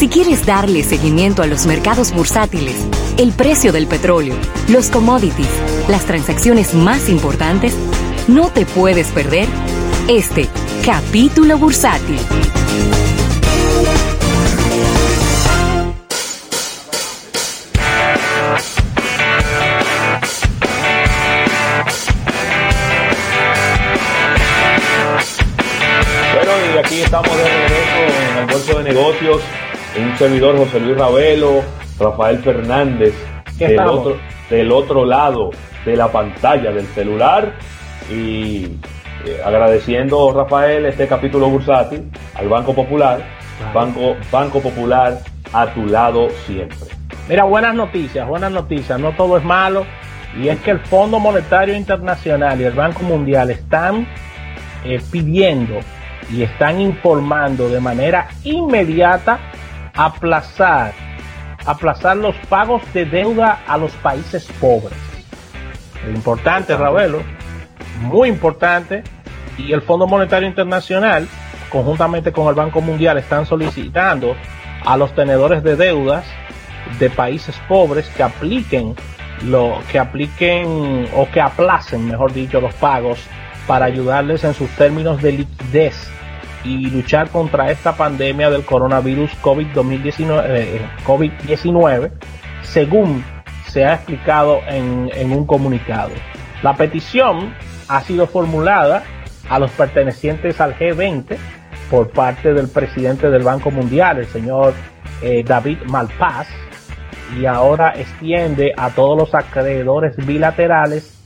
Si quieres darle seguimiento a los mercados bursátiles, el precio del petróleo, los commodities, las transacciones más importantes, no te puedes perder este capítulo bursátil. Bueno, y aquí estamos de regreso en el Bolso de Negocios. Un servidor José Luis Ravelo, Rafael Fernández, del otro, del otro lado de la pantalla del celular. Y eh, agradeciendo, Rafael, este capítulo bursátil al Banco Popular. Banco, Banco Popular a tu lado siempre. Mira, buenas noticias, buenas noticias. No todo es malo. Y es que el Fondo Monetario Internacional y el Banco Mundial están eh, pidiendo y están informando de manera inmediata aplazar, aplazar los pagos de deuda a los países pobres. Es importante, Ravelo, muy importante. Y el Fondo Monetario Internacional, conjuntamente con el Banco Mundial, están solicitando a los tenedores de deudas de países pobres que apliquen lo que apliquen o que aplacen, mejor dicho, los pagos para ayudarles en sus términos de liquidez y luchar contra esta pandemia del coronavirus COVID-19, eh, COVID-19 según se ha explicado en, en un comunicado. La petición ha sido formulada a los pertenecientes al G20 por parte del presidente del Banco Mundial, el señor eh, David Malpass, y ahora extiende a todos los acreedores bilaterales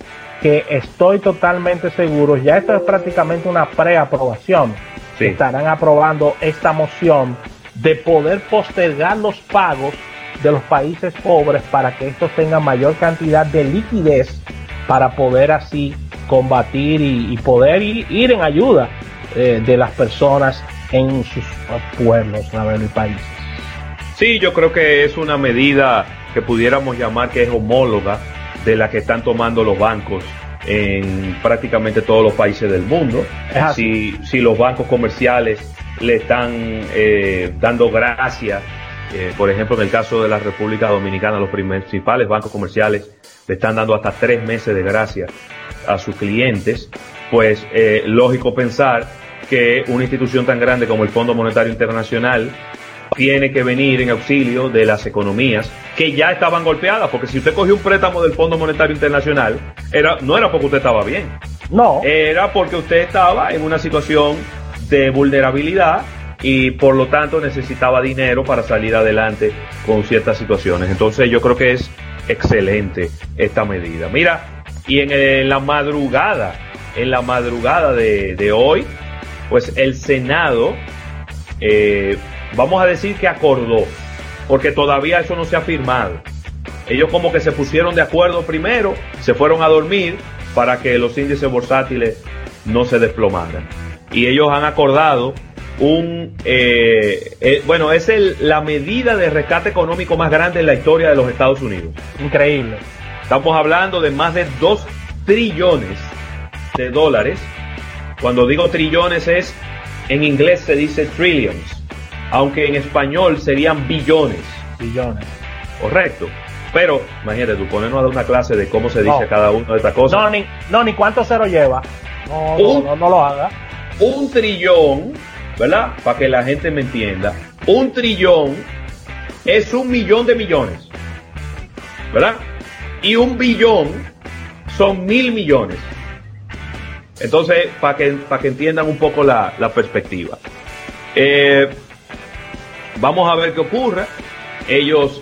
que estoy totalmente seguro, ya esto es prácticamente una preaprobación, Sí. estarán aprobando esta moción de poder postergar los pagos de los países pobres para que estos tengan mayor cantidad de liquidez para poder así combatir y, y poder ir, ir en ayuda eh, de las personas en sus pueblos, Ravelo, y países. Sí, yo creo que es una medida que pudiéramos llamar que es homóloga de la que están tomando los bancos en prácticamente todos los países del mundo. Si, si los bancos comerciales le están eh, dando gracias, eh, por ejemplo, en el caso de la República Dominicana, los principales bancos comerciales le están dando hasta tres meses de gracia a sus clientes, pues eh, lógico pensar que una institución tan grande como el Fondo Monetario Internacional tiene que venir en auxilio de las economías que ya estaban golpeadas, porque si usted cogió un préstamo del Fondo Monetario Internacional, era, no era porque usted estaba bien, No, era porque usted estaba en una situación de vulnerabilidad y por lo tanto necesitaba dinero para salir adelante con ciertas situaciones. Entonces yo creo que es excelente esta medida. Mira, y en, la madrugada, en la madrugada de, de hoy, pues el Senado, eh, vamos a decir que acordó, porque todavía eso no se ha firmado. Ellos como que se pusieron de acuerdo primero, se fueron a dormir para que los índices bursátiles no se desplomaran. Y ellos han acordado un, eh, eh, bueno, es el, la medida de rescate económico más grande en la historia de los Estados Unidos. increíble. Estamos hablando de más de 2 trillones de dólares. Cuando digo trillones es, en inglés se dice trillions, aunque en español serían billones, Billones. correcto. Pero, imagínate, tú ponernos a dar una clase de cómo se dice No. cada una de estas cosas. No, ni, no, ni cuánto cero lleva. No, no, Un- no, no lo haga. un trillón, ¿verdad? Para que la gente me entienda, un trillón es un millón de millones, ¿verdad? Y un billón son mil millones. Entonces, para que, para que entiendan un poco la, la perspectiva. Eh, vamos a ver qué ocurre. Ellos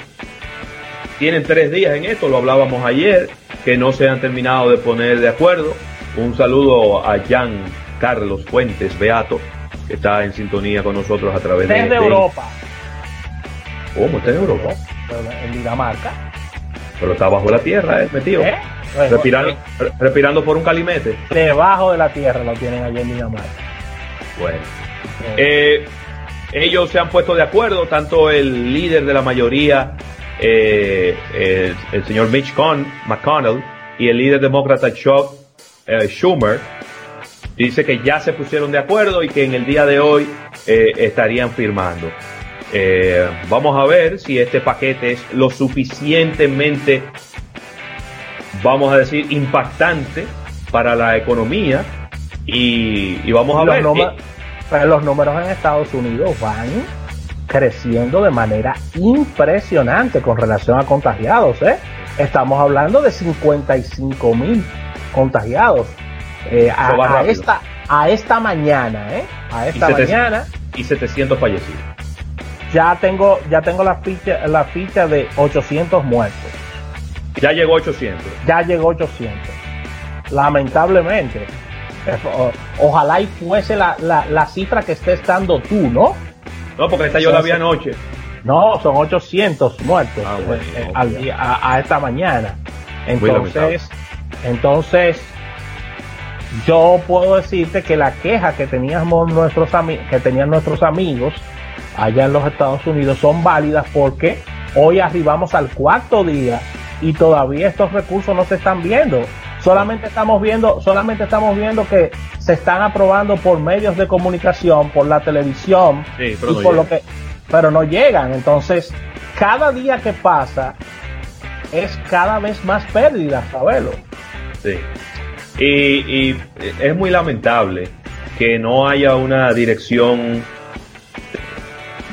tienen tres días en esto, lo hablábamos ayer, que no se han terminado de poner de acuerdo. Un saludo a Jan Carlos Fuentes Beato, que está en sintonía con nosotros a través de... Desde de- Europa. ¿Cómo? ¿Está en Europa? En Dinamarca. Pero está bajo la tierra, ¿eh? Metido. ¿Eh? Bueno, Respirando, eh, re- respirando por un calimete. Debajo de la tierra lo tienen allá en Dinamarca. Bueno. Eh, ellos se han puesto de acuerdo, tanto el líder de la mayoría, eh, el, el señor Mitch Con- McConnell, y el líder demócrata Chuck eh, Schumer, dice que ya se pusieron de acuerdo y que en el día de hoy eh, estarían firmando. Eh, vamos a ver si este paquete es lo suficientemente, vamos a decir, impactante para la economía y, vamos a ver. Pero los números en Estados Unidos van creciendo de manera impresionante con relación a contagiados. ¿eh? Estamos hablando de 55 mil contagiados eh, a, esta, a esta mañana. ¿eh? A esta mañana. Y 700 fallecidos. Ya tengo, ya tengo la ficha, la ficha de 800 muertos. Ya llegó 800. Ya llegó 800. Lamentablemente. ojalá y fuese la, la, cifra que estés dando tú, ¿no? No, porque esta yo la vi anoche. No, son 800 muertos ah, eh, al día, a, esta mañana. Entonces, entonces, yo puedo decirte que la queja que teníamos nuestros que tenían nuestros amigos allá en los Estados Unidos son válidas porque hoy arribamos al cuarto día y todavía estos recursos no se están viendo. Solamente estamos viendo, solamente estamos viendo que se están aprobando por medios de comunicación, por la televisión, pero, no por lo que, pero no llegan. Entonces, cada día que pasa es cada vez más pérdida, sabelo. Sí. y es muy lamentable que no haya una dirección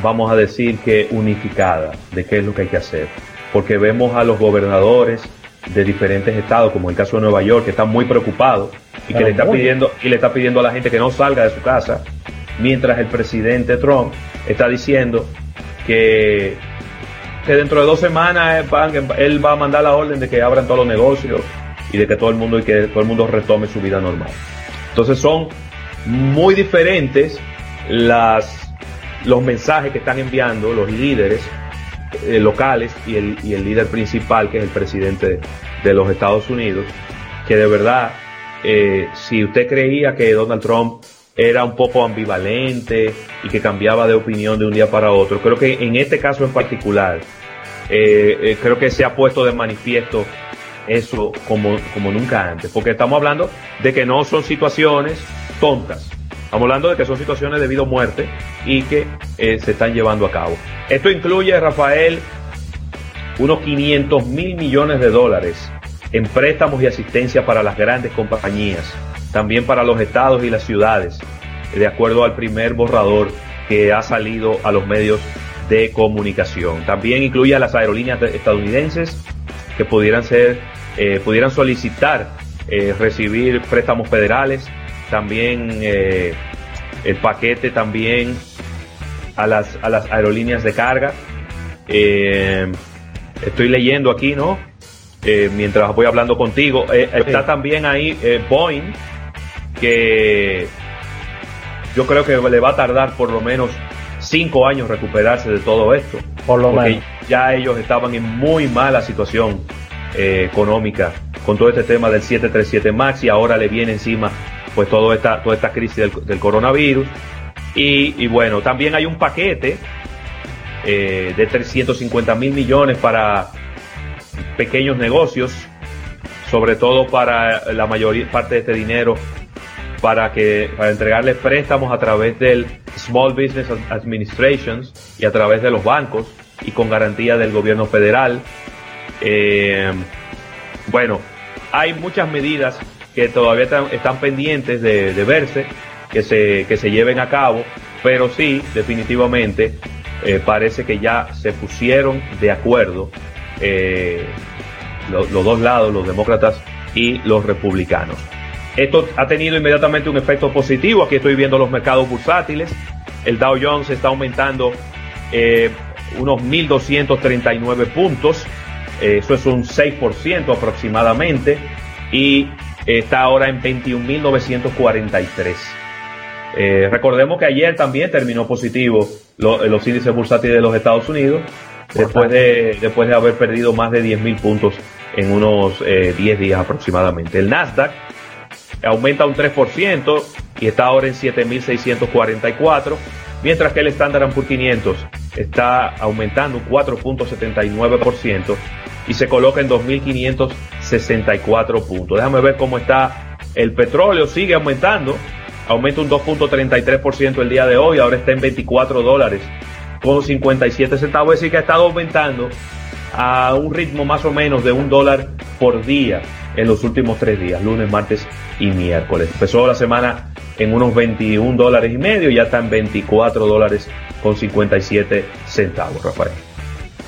vamos a decir que unificada de qué es lo que hay que hacer. Porque vemos a los gobernadores de diferentes estados, como el caso de Nueva York, que están muy preocupados y que le está pidiendo y le está pidiendo a la gente que no salga de su casa, mientras el presidente Trump está diciendo que, que dentro de dos semanas él va a mandar la orden de que abran todos los negocios y de que todo el mundo y que todo el mundo retome su vida normal. Entonces son muy diferentes las los mensajes que están enviando los líderes eh, locales y el, y el, líder principal, que es el presidente de, los Estados Unidos, que de verdad, eh, si usted creía que Donald Trump era un poco ambivalente y que cambiaba de opinión de un día para otro, creo que en este caso en particular, eh, creo que se ha puesto de manifiesto eso como, como nunca antes, porque estamos hablando de que no son situaciones tontas, Estamos hablando de que son situaciones de vida muerte y que eh, se están llevando a cabo. Esto incluye, Rafael, unos 500 mil millones de dólares en préstamos y asistencia para las grandes compañías, también para los estados y las ciudades, de acuerdo al primer borrador que ha salido a los medios de comunicación. También incluye a las aerolíneas estadounidenses que pudieran ser, eh, pudieran solicitar eh, recibir préstamos federales también eh, el paquete también a las, a las aerolíneas de carga. Eh, estoy leyendo aquí, ¿no? Eh, mientras voy hablando contigo. Está también ahí Boeing, que yo creo que le va a tardar por lo menos cinco años recuperarse de todo esto. Por lo porque ya ellos estaban en muy mala situación económica con todo este tema del 737 MAX y ahora le viene encima pues toda esta, toda esta crisis del, coronavirus. Y, bueno, también hay un paquete eh, de 350 mil millones para pequeños negocios, sobre todo para la mayoría parte de este dinero para que para entregarles préstamos a través del Small Business Administrations y a través de los bancos y con garantía del gobierno federal. Eh, bueno, hay muchas medidas que todavía están, pendientes de, verse, que se, que se lleven a cabo, pero sí, definitivamente, eh, parece que ya se pusieron de acuerdo eh, los, dos lados, los demócratas y los republicanos. Esto ha tenido inmediatamente un efecto positivo. Aquí estoy viendo los mercados bursátiles. El Dow Jones está aumentando eh, unos 1.239 puntos. eso es un 6% aproximadamente. Y está ahora en 21.943. Eh, recordemos que ayer también terminó positivo los índices bursátiles de los Estados Unidos, después de, después de haber perdido más de 10.000 puntos en unos 10 eh, días aproximadamente. El Nasdaq aumenta un 3% y está ahora en 7.644, mientras que el Standard Poor's 500 está aumentando un 4.79% y se coloca en 2.564 puntos. Déjame ver cómo está el petróleo, sigue aumentando, aumenta un 2.33% el día de hoy, ahora está en 24 dólares con 57 centavos, es decir, que ha estado aumentando a un ritmo más o menos de un dólar por día en los últimos tres días, lunes, martes y miércoles. Empezó la semana en unos 21 dólares y medio, ya está en 24 dólares con 57 centavos, Rafael.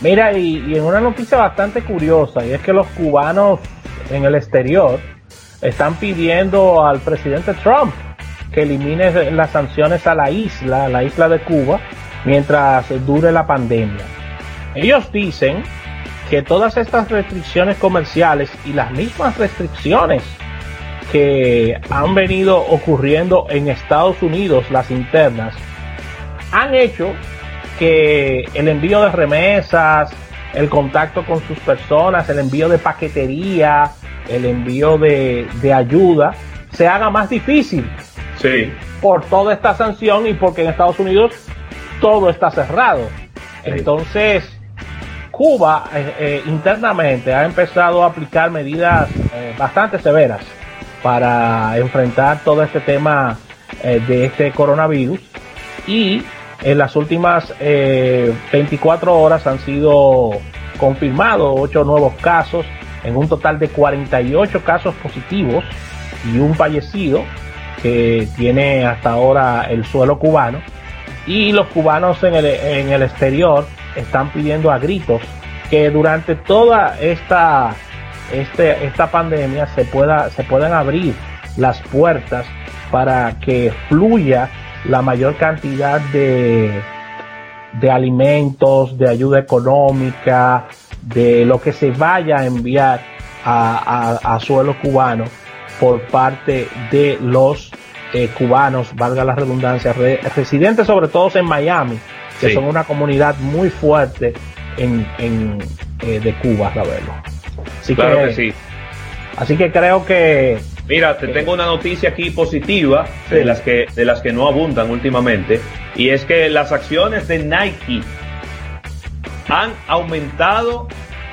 Mira, y, en una noticia bastante curiosa, y es que los cubanos en el exterior están pidiendo al presidente Trump que elimine las sanciones a la isla, la isla de Cuba, mientras dure la pandemia. Ellos dicen que todas estas restricciones comerciales y las mismas restricciones que han venido ocurriendo en Estados Unidos, las internas, han hecho que el envío de remesas, el contacto con sus personas, el envío de paquetería, el envío de, ayuda, se haga más difícil. Sí. Por toda esta sanción y porque en Estados Unidos todo está cerrado. Entonces, Cuba eh, eh, internamente ha empezado a aplicar medidas eh, bastante severas para enfrentar todo este tema de este coronavirus y en las últimas 24 horas han sido confirmados 8 nuevos casos en un total de 48 casos positivos y un fallecido que tiene hasta ahora el suelo cubano. Y los cubanos en el, en el exterior están pidiendo a gritos que durante toda esta, este, esta pandemia se, pueda, se puedan abrir las puertas para que fluya la mayor cantidad de, de alimentos, de ayuda económica, de lo que se vaya a enviar a, a, suelo cubano por parte de los eh, cubanos, valga la redundancia, residentes sobre todo en Miami, que son una comunidad muy fuerte en, en eh, de Cuba, Ravelo. Así claro que, sí. Así que creo que Mira, te tengo una noticia aquí positiva de las que de las que no abundan últimamente y es que las acciones de Nike han aumentado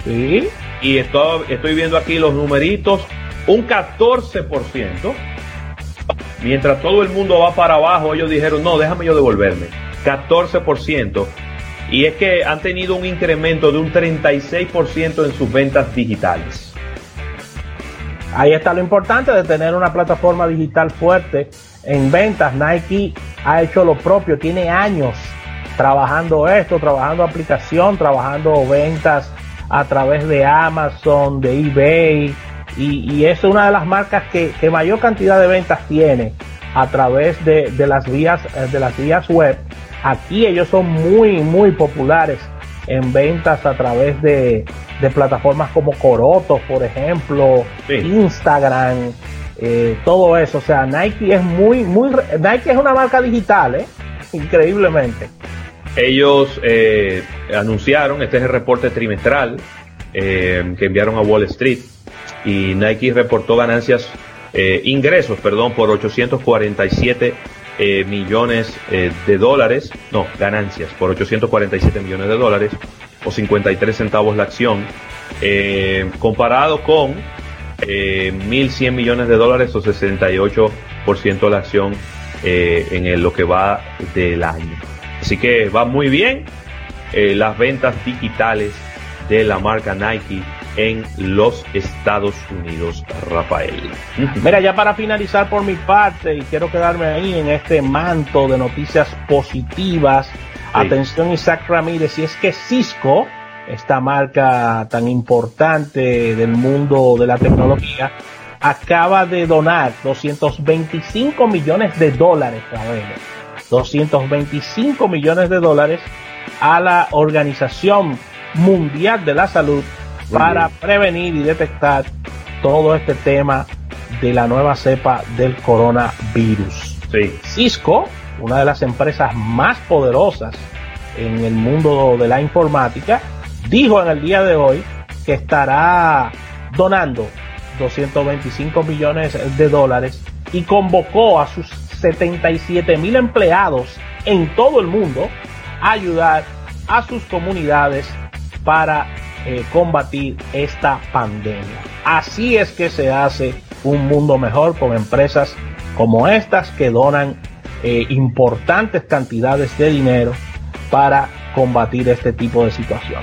¿Sí? y estoy, estoy viendo aquí los numeritos un 14%. Mientras todo el mundo va para abajo, ellos dijeron, "No, déjame yo devolverme." 14% y es que han tenido un incremento de un 36% en sus ventas digitales. Ahí está lo importante de tener una plataforma digital fuerte en ventas. Nike ha hecho lo propio, tiene años trabajando esto, trabajando aplicación, trabajando ventas a través de Amazon, de eBay, y, es una de las marcas que, mayor cantidad de ventas tiene a través de, de las vías de las vías web Aquí ellos son muy, muy populares en ventas a través de, plataformas como Coroto, por ejemplo, Instagram, eh, todo eso. O sea, Nike es muy, muy, Nike es una marca digital, ¿eh? increíblemente. Ellos eh, anunciaron, este es el reporte trimestral que enviaron a Wall Street y Nike reportó ganancias, ingresos, perdón, por 847 eh, millones eh, de dólares, no, ganancias por 847 millones de dólares o 53 centavos la acción, eh, comparado con 1.100 millones de dólares o 68% la acción en lo que va del año. Así que va muy bien las ventas digitales de la marca Nike en los Estados Unidos, Rafael. Mira, ya para finalizar por mi parte, y quiero quedarme ahí en este manto de noticias positivas. Atención, Isaac Ramírez, y es que Cisco, esta marca tan importante del mundo de la tecnología, acaba de donar 225 millones de dólares, Rafael. 225 millones de dólares a la Organización Mundial de la Salud para prevenir y detectar todo este tema de la nueva cepa del coronavirus. Cisco, una de las empresas más poderosas en el mundo de la informática, dijo en el día de hoy que estará donando 225 millones de dólares y convocó a sus 77 mil empleados en todo el mundo a ayudar a sus comunidades para eh, combatir esta pandemia. Así es que se hace un mundo mejor con empresas como estas que donan eh, importantes cantidades de dinero para combatir este tipo de situación,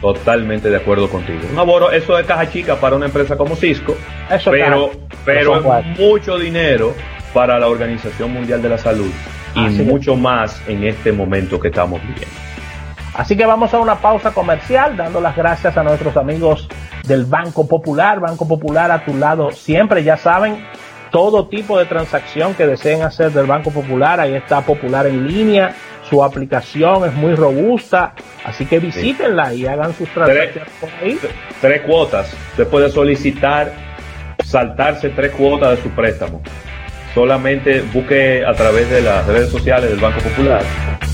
Totalmente de acuerdo contigo. No, eso es caja chica para una empresa como Cisco, pero, pero mucho dinero para la Organización Mundial de la Salud y mucho más en este momento que estamos viviendo. Así que vamos a una pausa comercial, dando las gracias a nuestros amigos del Banco Popular. Banco Popular a tu lado siempre, ya saben, todo tipo de transacción que deseen hacer del Banco Popular, ahí está Popular en línea, su aplicación es muy robusta, así que visítenla y hagan sus transacciones por ahí. Tres cuotas, usted puede solicitar saltarse tres cuotas de su préstamo. Solamente busque a través de las redes sociales del Banco Popular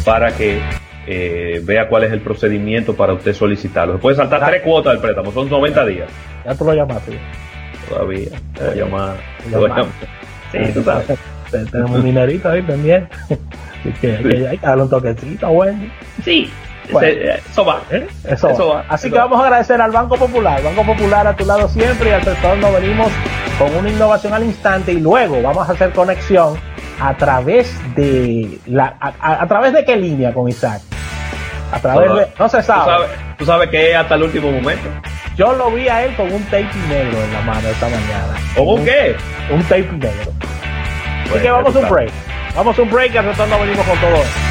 para que eh, vea cuál es el procedimiento para usted solicitarlo. Se puede saltar tres cuotas del préstamo, son 90 días. Ya tú lo llamaste. Todavía. Voy a llamar. Sí, tú sabes. Tenemos un dinerito ahí también. Así que, hay que darle un toquecito, Wendy. Sí. eso va. ¿Eh? Eso, va. Así que vamos a agradecer al Banco Popular. Banco Popular a tu lado siempre y al sector nos venimos con una innovación al instante y luego vamos a hacer conexión a través de la a través de qué línea con Isaac a través de. No se sabe. ¿Tú sabes, que es hasta el último momento? Yo lo vi a él con un tape negro en la mano esta mañana. ¿Con un qué? Un tape negro. Así que vamos a un break. Vamos a un break y al retorno venimos con todo esto.